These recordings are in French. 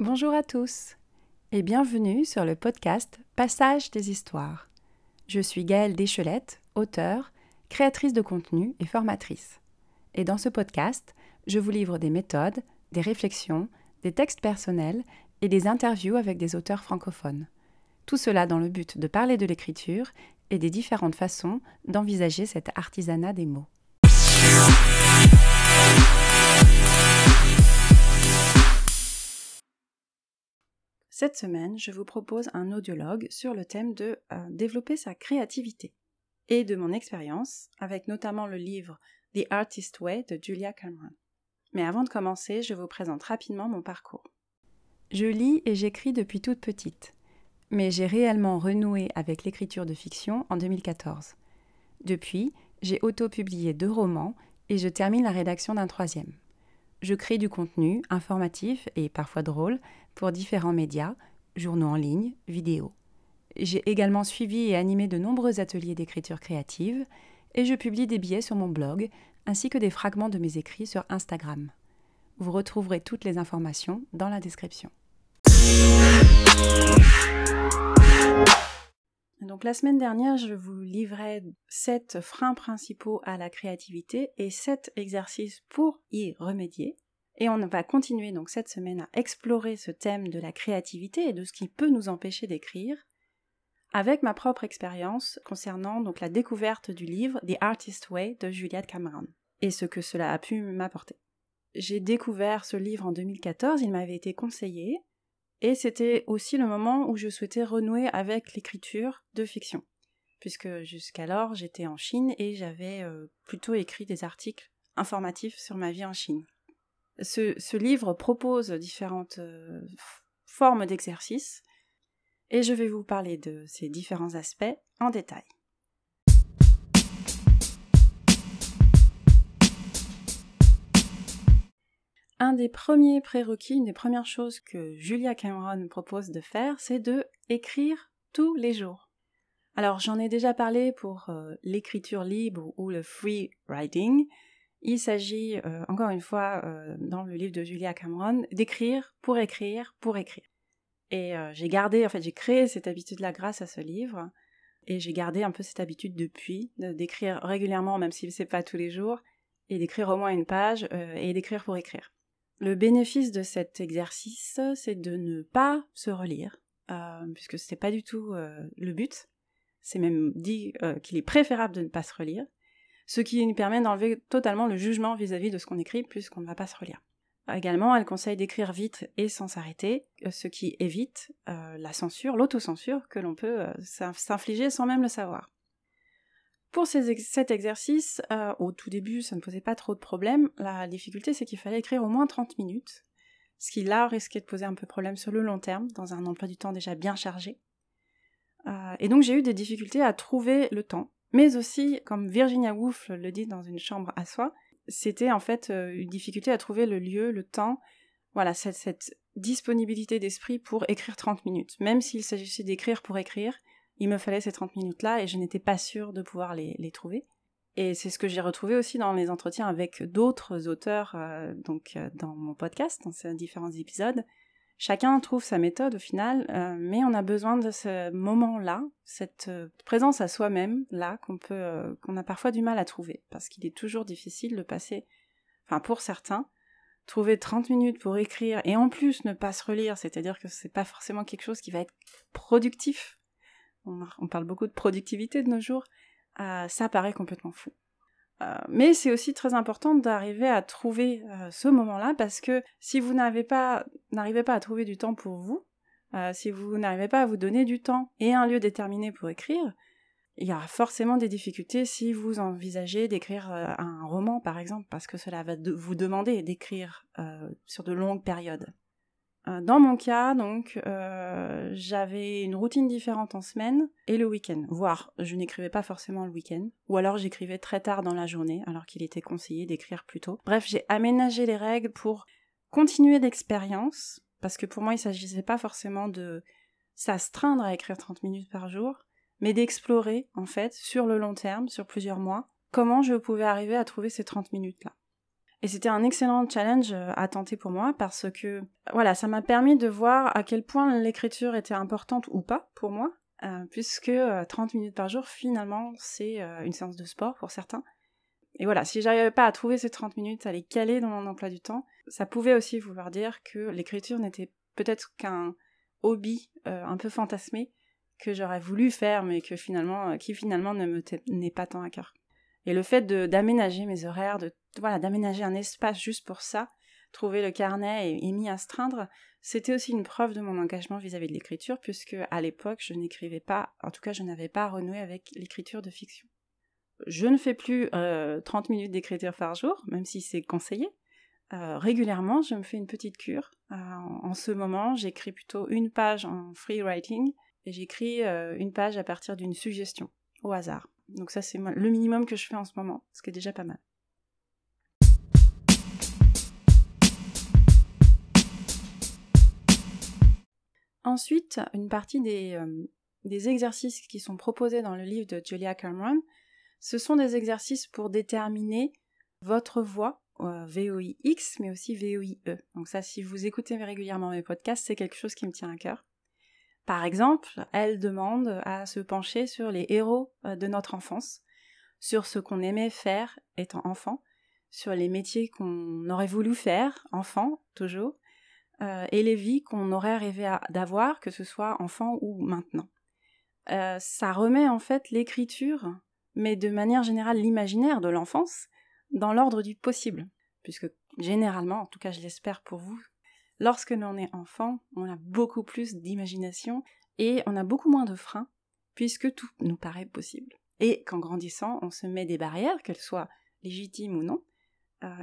Bonjour à tous et bienvenue sur le podcast Passage des histoires. Je suis Gaëlle Deschelette, auteure, créatrice de contenu et formatrice. Et dans ce podcast, je vous livre des méthodes, des réflexions, des textes personnels et des interviews avec des auteurs francophones. Tout cela dans le but de parler de l'écriture et des différentes façons d'envisager cet artisanat des mots. Cette semaine, je vous propose un audiologue sur le thème de euh, développer sa créativité et de mon expérience, avec notamment le livre The Artist Way de Julia Cameron. Mais avant de commencer, je vous présente rapidement mon parcours. Je lis et j'écris depuis toute petite, mais j'ai réellement renoué avec l'écriture de fiction en 2014. Depuis, j'ai auto-publié deux romans et je termine la rédaction d'un troisième. Je crée du contenu informatif et parfois drôle pour différents médias, journaux en ligne, vidéos. J'ai également suivi et animé de nombreux ateliers d'écriture créative et je publie des billets sur mon blog ainsi que des fragments de mes écrits sur Instagram. Vous retrouverez toutes les informations dans la description. Donc la semaine dernière, je vous livrais sept freins principaux à la créativité et sept exercices pour y remédier. Et on va continuer donc cette semaine à explorer ce thème de la créativité et de ce qui peut nous empêcher d'écrire avec ma propre expérience concernant donc la découverte du livre The Artist Way de Juliette Cameron et ce que cela a pu m'apporter. J'ai découvert ce livre en 2014, il m'avait été conseillé et c'était aussi le moment où je souhaitais renouer avec l'écriture de fiction puisque jusqu'alors j'étais en Chine et j'avais euh, plutôt écrit des articles informatifs sur ma vie en Chine. Ce, livre propose différentes euh, formes d'exercice et je vais vous parler de ces différents aspects en détail. Un des premiers prérequis, une des premières choses que Julia Cameron propose de faire, c'est de écrire tous les jours. Alors j'en ai déjà parlé pour euh, l'écriture libre ou le free writing. Il s'agit, euh, encore une fois, euh, dans le livre de Julia Cameron, d'écrire pour écrire pour écrire. Et j'ai gardé, en fait, j'ai créé cette habitude-là grâce à ce livre. Et j'ai gardé un peu cette habitude depuis, d'écrire régulièrement, même si c'est pas tous les jours, et d'écrire au moins une page, et d'écrire pour écrire. Le bénéfice de cet exercice, c'est de ne pas se relire, euh, puisque c'est pas du tout le but. C'est même dit qu'il est préférable de ne pas se relire, ce qui nous permet d'enlever totalement le jugement vis à -vis de ce qu'on écrit, puisqu'on ne va pas se relire. Également, elle conseille d'écrire vite et sans s'arrêter, euh, ce qui évite euh, la censure, l'autocensure que l'on peut euh, s'infliger sans même le savoir. Pour cet exercice, au tout début, ça ne posait pas trop de problèmes. La difficulté, c'est qu'il fallait écrire au moins 30 minutes, ce qui là risquait de poser un peu problème sur le long terme, dans un emploi du temps déjà bien chargé. et donc j'ai eu des difficultés à trouver le temps, mais aussi, comme Virginia Woolf le dit dans une chambre à soi, c'était en fait euh, une difficulté à trouver le lieu, le temps, voilà, cette, disponibilité d'esprit pour écrire 30 minutes. Même s'il s'agissait d'écrire pour écrire, il me fallait ces 30 minutes-là et je n'étais pas sûre de pouvoir les, trouver. Et c'est ce que j'ai retrouvé aussi dans les entretiens avec d'autres auteurs, euh, donc euh, dans mon podcast, dans ces différents épisodes, Chacun trouve sa méthode au final, euh, mais on a besoin de ce moment-là, cette présence à soi-même là qu'on peut, a parfois du mal à trouver, parce qu'il est toujours difficile de passer, enfin pour certains, trouver 30 minutes pour écrire et en plus ne pas se relire, c'est-à-dire que c'est pas forcément quelque chose qui va être productif. On, parle beaucoup de productivité de nos jours, ça paraît complètement fou. Euh, mais c'est aussi très important d'arriver à trouver euh, ce moment-là parce que si vous n'arrivez pas, à trouver du temps pour vous, euh, si vous n'arrivez pas à vous donner du temps et un lieu déterminé pour écrire, il y aura forcément des difficultés si vous envisagez d'écrire un roman par exemple parce que cela va vous demander d'écrire sur de longues périodes. Euh, dans mon cas, donc, euh, j'avais une routine différente en semaine et le week-end. Voire, je n'écrivais pas forcément le week-end, ou alors j'écrivais très tard dans la journée, alors qu'il était conseillé d'écrire plus tôt. Bref, j'ai aménagé les règles pour continuer l'expérience, parce que pour moi, il ne s'agissait pas forcément de s'astreindre à écrire 30 minutes par jour, mais d'explorer, en fait, sur le long terme, sur plusieurs mois, comment je pouvais arriver à trouver ces 30 minutes-là. Et c'était un excellent challenge euh, à tenter pour moi parce que, voilà, ça m'a permis de voir à quel point l'écriture était importante ou pas pour moi, euh, puisque 30 minutes par jour, finalement, c'est une séance de sport pour certains. Et voilà, si j'arrivais pas à trouver ces 30 minutes, à les caler dans mon emploi du temps, ça pouvait aussi vouloir dire que l'écriture n'était peut-être qu'un hobby un peu fantasmé que j'aurais voulu faire, mais que finalement, euh, qui finalement ne me n'est pas tant à cœur. Et le fait d'aménager mes horaires, de voilà, d'aménager un espace juste pour ça, trouver le carnet et, m'y astreindre, c'était aussi une preuve de mon engagement vis-à-vis de l'écriture, puisque à l'époque, je n'écrivais pas, en tout cas, je n'avais pas renoué avec l'écriture de fiction. Je ne fais plus 30 euh, minutes d'écriture par jour, même si c'est conseillé. Euh, régulièrement, je me fais une petite cure. en ce moment, j'écris plutôt une page en free writing et j'écris euh, une page à partir d'une suggestion, au hasard. Donc ça c'est le minimum que je fais en ce moment, ce qui est déjà pas mal. Ensuite, une partie des, euh, des, exercices qui sont proposés dans le livre de Julia Cameron, ce sont des exercices pour déterminer votre voix, euh, VOIX, mais aussi VOIE. Donc ça, si vous écoutez régulièrement mes podcasts, c'est quelque chose qui me tient à cœur. Par exemple, elle demande à se pencher sur les héros euh, de notre enfance, sur ce qu'on aimait faire étant enfant, sur les métiers qu'on aurait voulu faire, enfant toujours, euh, et les vies qu'on aurait rêvé d'avoir, que ce soit enfant ou maintenant. Euh, ça remet en fait l'écriture, mais de manière générale l'imaginaire de l'enfance, dans l'ordre du possible, puisque généralement, en tout cas je l'espère pour vous, Lorsque l'on est enfant, on a beaucoup plus d'imagination et on a beaucoup moins de freins, puisque tout nous paraît possible. Et qu'en grandissant, on se met des barrières, qu'elles soient légitimes ou non,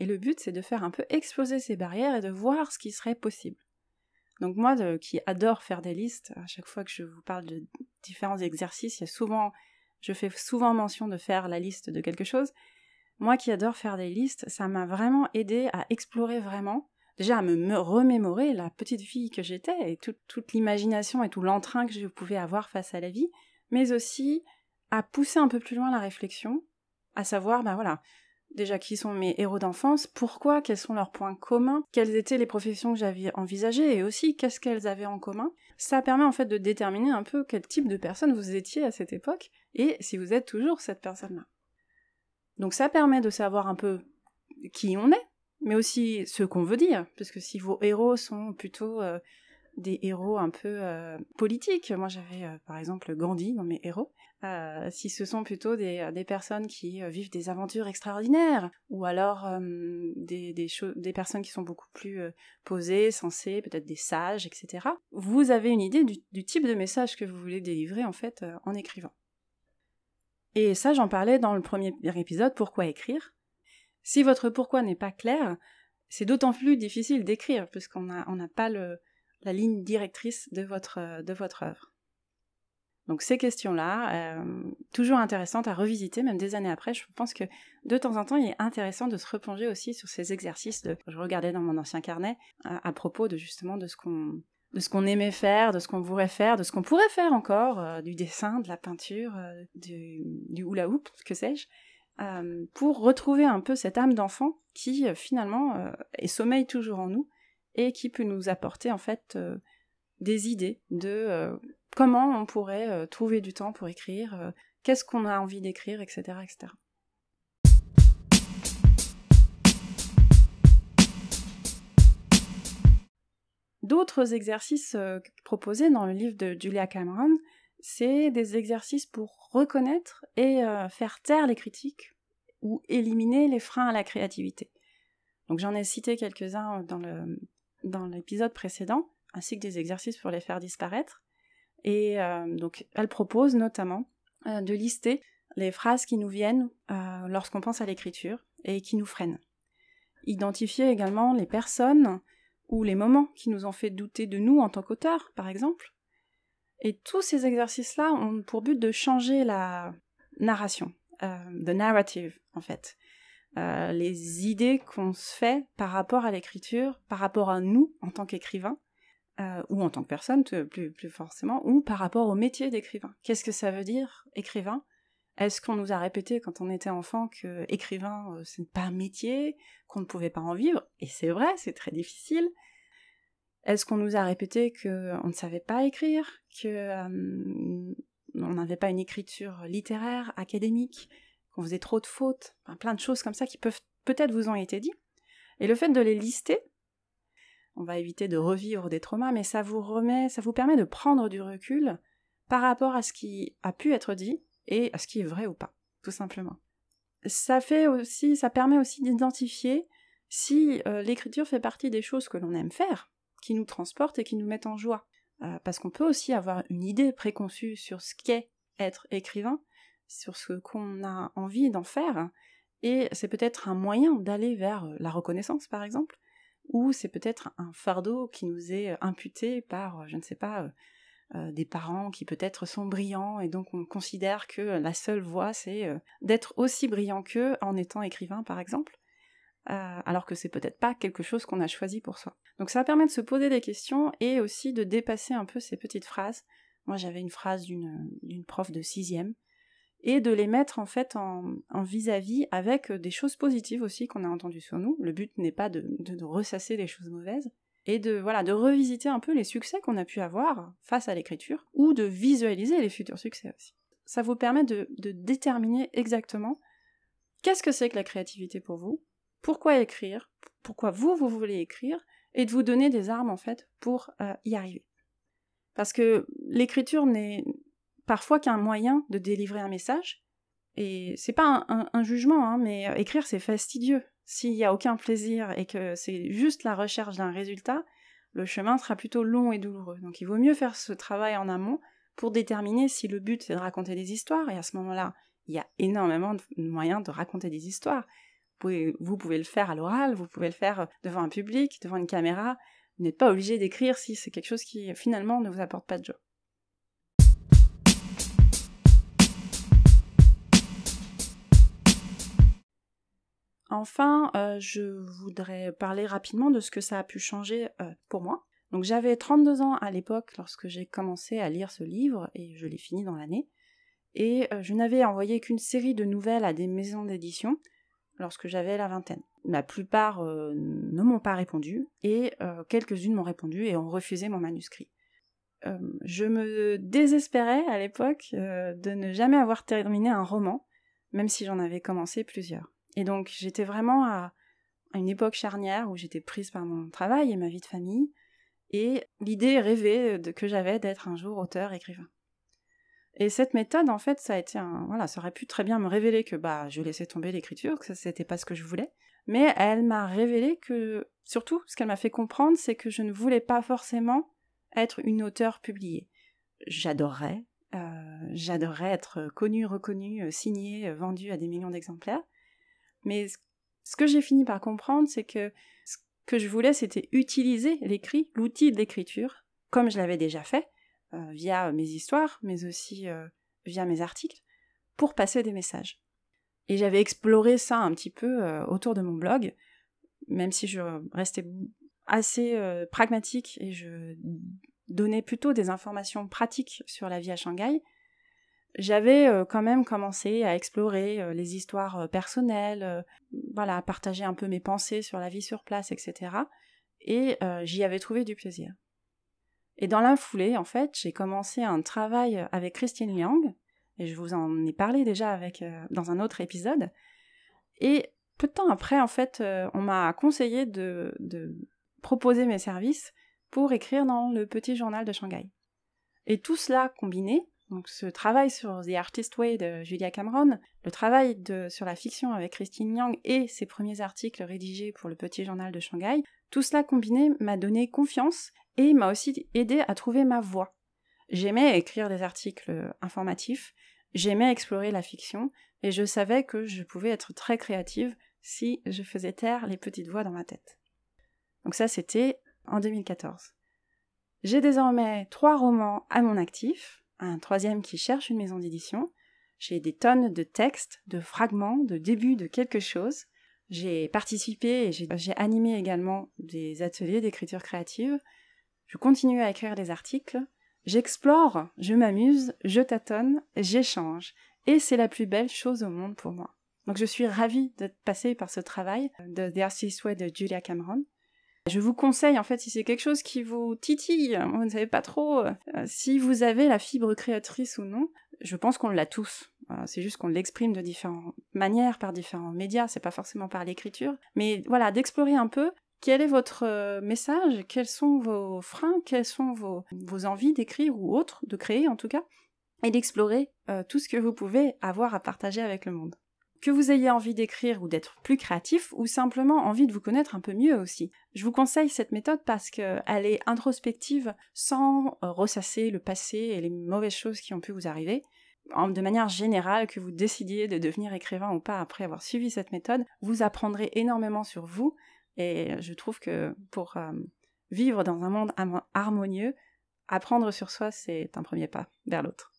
et le but c'est de faire un peu exploser ces barrières et de voir ce qui serait possible. Donc moi qui adore faire des listes, à chaque fois que je vous parle de différents exercices, il y a souvent, je fais souvent mention de faire la liste de quelque chose. Moi qui adore faire des listes, ça m'a vraiment aidé à explorer vraiment déjà à me, remémorer la petite fille que j'étais et toute l'imagination et tout l'entrain que je pouvais avoir face à la vie, mais aussi à pousser un peu plus loin la réflexion, à savoir, ben voilà, déjà qui sont mes héros d'enfance, pourquoi, quels sont leurs points communs, quelles étaient les professions que j'avais envisagées et aussi qu'est-ce qu'elles avaient en commun. Ça permet en fait de déterminer un peu quel type de personne vous étiez à cette époque et si vous êtes toujours cette personne-là. Donc ça permet de savoir un peu qui on est, mais aussi ce qu'on veut dire, parce que si vos héros sont plutôt euh, des héros un peu euh, politiques, moi j'avais euh, par exemple Gandhi dans mes héros, si ce sont plutôt des, personnes qui vivent des aventures extraordinaires, ou alors des, personnes qui sont beaucoup plus posées, sensées, peut-être des sages, etc., vous avez une idée du, type de message que vous voulez délivrer en fait en écrivant. Et ça j'en parlais dans le premier épisode, pourquoi écrire si votre pourquoi n'est pas clair, c'est d'autant plus difficile d'écrire, puisqu'on n'a pas la ligne directrice de votre, de votre œuvre. Donc ces questions-là, euh, toujours intéressantes à revisiter, même des années après, je pense que de temps en temps, il est intéressant de se replonger aussi sur ces exercices. De, je regardais dans mon ancien carnet à, propos de justement de ce qu'on de ce qu'on aimait faire, de ce qu'on voudrait faire, de ce qu'on pourrait faire encore, euh, du dessin, de la peinture, euh, du, du hula hoop, que sais-je. Euh, pour retrouver un peu cette âme d'enfant qui euh, finalement euh, est sommeille toujours en nous et qui peut nous apporter en fait des idées de comment on pourrait trouver du temps pour écrire, qu'est-ce qu'on a envie d'écrire, etc., etc. D'autres exercices proposés dans le livre de Julia Cameron c'est des exercices pour reconnaître et euh, faire taire les critiques ou éliminer les freins à la créativité. Donc j'en ai cité quelques-uns dans, dans l'épisode précédent, ainsi que des exercices pour les faire disparaître. Et euh, donc elle propose notamment euh, de lister les phrases qui nous viennent lorsqu'on pense à l'écriture et qui nous freinent. Identifier également les personnes ou les moments qui nous ont fait douter de nous en tant qu'auteur, par exemple, et tous ces exercices-là ont pour but de changer la narration, euh, the narrative en fait. Euh, les idées qu'on se fait par rapport à l'écriture, par rapport à nous en tant qu'écrivain, euh, ou en tant que personne, plus, plus forcément, ou par rapport au métier d'écrivain. Qu'est-ce que ça veut dire, écrivain? Est-ce qu'on nous a répété quand on était enfant que écrivain, euh, ce n'est pas un métier, qu'on ne pouvait pas en vivre? Et c'est vrai, c'est très difficile. Est-ce qu'on nous a répété qu'on ne savait pas écrire, que euh, on n'avait pas une écriture littéraire, académique, qu'on faisait trop de fautes, plein de choses comme ça qui peuvent peut-être vous ont été dit. Et le fait de les lister, on va éviter de revivre des traumas, mais ça vous remet, ça vous permet de prendre du recul par rapport à ce qui a pu être dit et à ce qui est vrai ou pas, tout simplement. Ça fait aussi, ça permet aussi d'identifier si euh, l'écriture fait partie des choses que l'on aime faire, qui nous transportent et qui nous mettent en joie. Euh, parce qu'on peut aussi avoir une idée préconçue sur ce qu'est être écrivain, sur ce qu'on a envie d'en faire, et c'est peut-être un moyen d'aller vers la reconnaissance, par exemple, ou c'est peut-être un fardeau qui nous est imputé par, je ne sais pas, euh, des parents qui peut-être sont brillants, et donc on considère que la seule voie, c'est euh, d'être aussi brillant qu'eux en étant écrivain, par exemple. Euh, alors que c'est peut-être pas quelque chose qu'on a choisi pour soi. Donc ça permet de se poser des questions et aussi de dépasser un peu ces petites phrases. Moi j'avais une phrase d'une prof de sixième et de les mettre en fait en vis-à-vis avec des choses positives aussi qu'on a entendues sur nous. Le but n'est pas de, ressasser les choses mauvaises et de voilà de revisiter un peu les succès qu'on a pu avoir face à l'écriture ou de visualiser les futurs succès aussi. Ça vous permet de déterminer exactement qu'est-ce que c'est que la créativité pour vous, pourquoi écrire, pourquoi vous, vous voulez écrire, et de vous donner des armes, en fait, pour euh, y arriver. Parce que l'écriture n'est parfois qu'un moyen de délivrer un message, et c'est pas un, jugement, hein, mais euh, écrire c'est fastidieux. S'il n'y a aucun plaisir et que c'est juste la recherche d'un résultat, le chemin sera plutôt long et douloureux. Donc il vaut mieux faire ce travail en amont pour déterminer si le but c'est de raconter des histoires, et à ce moment-là, il y a énormément de moyens de raconter des histoires vous pouvez le faire à l'oral, vous pouvez le faire devant un public, devant une caméra. Vous n'êtes pas obligé d'écrire si c'est quelque chose qui finalement ne vous apporte pas de joie. Enfin, euh, je voudrais parler rapidement de ce que ça a pu changer euh, pour moi. Donc j'avais 32 ans à l'époque lorsque j'ai commencé à lire ce livre et je l'ai fini dans l'année. Et euh, je n'avais envoyé qu'une série de nouvelles à des maisons d'édition lorsque j'avais la vingtaine. La plupart ne m'ont pas répondu et quelques-unes m'ont répondu et ont refusé mon manuscrit. Je me désespérais à l'époque de ne jamais avoir terminé un roman, même si j'en avais commencé plusieurs. Et donc j'étais vraiment à, une époque charnière où j'étais prise par mon travail et ma vie de famille, et l'idée rêvée que j'avais d'être un jour auteur écrivain. Et cette méthode, en fait, ça a été un, voilà, ça aurait pu très bien me révéler que bah je laissais tomber l'écriture, que ça c'était pas ce que je voulais. Mais elle m'a révélé que, surtout, ce qu'elle m'a fait comprendre, c'est que je ne voulais pas forcément être une auteure publiée. J'adorerais, euh, j'adorerais être connue, reconnue, euh, signée, euh, vendue à des millions d'exemplaires. Mais ce que j'ai fini par comprendre, c'est que ce que je voulais, c'était utiliser l'écrit, l'outil de l'écriture, comme je l'avais déjà fait, euh, via mes histoires, mais aussi euh, via mes articles, pour passer des messages. Et j'avais exploré ça un petit peu euh, autour de mon blog, même si je restais assez pragmatique et je donnais plutôt des informations pratiques sur la vie à Shanghai, j'avais quand même commencé à explorer les histoires personnelles, voilà, à partager un peu mes pensées sur la vie sur place, etc. Et j'y avais trouvé du plaisir. Et dans la foulée, en fait, j'ai commencé un travail avec Christine Liang, et je vous en ai parlé déjà avec, euh, dans un autre épisode. Et peu de temps après, en fait, euh, on m'a conseillé de, de, proposer mes services pour écrire dans le petit journal de Shanghai. Et tout cela combiné, donc ce travail sur The Artist Way de Julia Cameron, le travail sur la fiction avec Christine Liang et ses premiers articles rédigés pour le petit journal de Shanghai, tout cela combiné m'a donné confiance et m'a aussi aidé à trouver ma voie. J'aimais écrire des articles informatifs, j'aimais explorer la fiction, et je savais que je pouvais être très créative si je faisais taire les petites voix dans ma tête. Donc ça, c'était en 2014. J'ai désormais trois romans à mon actif, un troisième qui cherche une maison d'édition, j'ai des tonnes de textes, de fragments, de débuts de quelque chose. J'ai participé et j'ai animé également des ateliers d'écriture créative. Je continue à écrire des articles, j'explore, je m'amuse, je tâtonne, j'échange. Et c'est la plus belle chose au monde pour moi. Donc je suis ravie d'être passée par ce travail de The Artist Way de Julia Cameron. Je vous conseille, en fait, si c'est quelque chose qui vous titille, vous ne savez pas trop euh, si vous avez la fibre créatrice ou non, je pense qu'on l'a tous. C'est juste qu'on l'exprime de différentes manières, par différents médias, c'est pas forcément par l'écriture. Mais voilà, d'explorer un peu quel est votre euh, message, quels sont vos freins, quelles sont vos, envies d'écrire ou autres, de créer en tout cas, et d'explorer euh, tout ce que vous pouvez avoir à partager avec le monde que vous ayez envie d'écrire ou d'être plus créatif, ou simplement envie de vous connaître un peu mieux aussi. Je vous conseille cette méthode parce qu'elle est introspective sans euh, ressasser le passé et les mauvaises choses qui ont pu vous arriver. De manière générale, que vous décidiez de devenir écrivain ou pas après avoir suivi cette méthode, vous apprendrez énormément sur vous et je trouve que pour euh, vivre dans un monde harmonieux, apprendre sur soi, c'est un premier pas vers l'autre.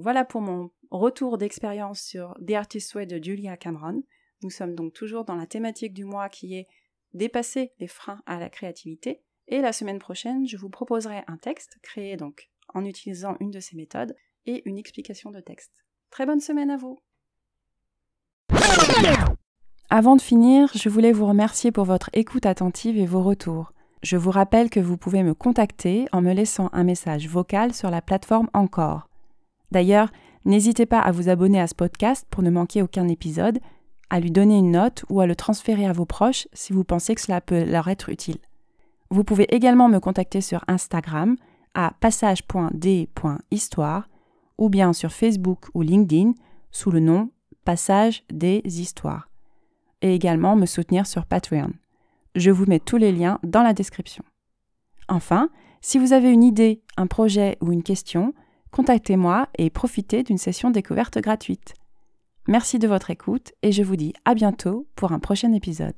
Voilà pour mon retour d'expérience sur The Artist's Way de Julia Cameron. Nous sommes donc toujours dans la thématique du mois qui est dépasser les freins à la créativité. Et la semaine prochaine, je vous proposerai un texte créé donc en utilisant une de ces méthodes et une explication de texte. Très bonne semaine à vous. Avant de finir, je voulais vous remercier pour votre écoute attentive et vos retours. Je vous rappelle que vous pouvez me contacter en me laissant un message vocal sur la plateforme Encore. D'ailleurs, n'hésitez pas à vous abonner à ce podcast pour ne manquer aucun épisode, à lui donner une note ou à le transférer à vos proches si vous pensez que cela peut leur être utile. Vous pouvez également me contacter sur Instagram à passage.d.histoire ou bien sur Facebook ou LinkedIn sous le nom Passage des Histoires. Et également me soutenir sur Patreon. Je vous mets tous les liens dans la description. Enfin, si vous avez une idée, un projet ou une question, contactez-moi et profitez d'une session découverte gratuite. Merci de votre écoute et je vous dis à bientôt pour un prochain épisode.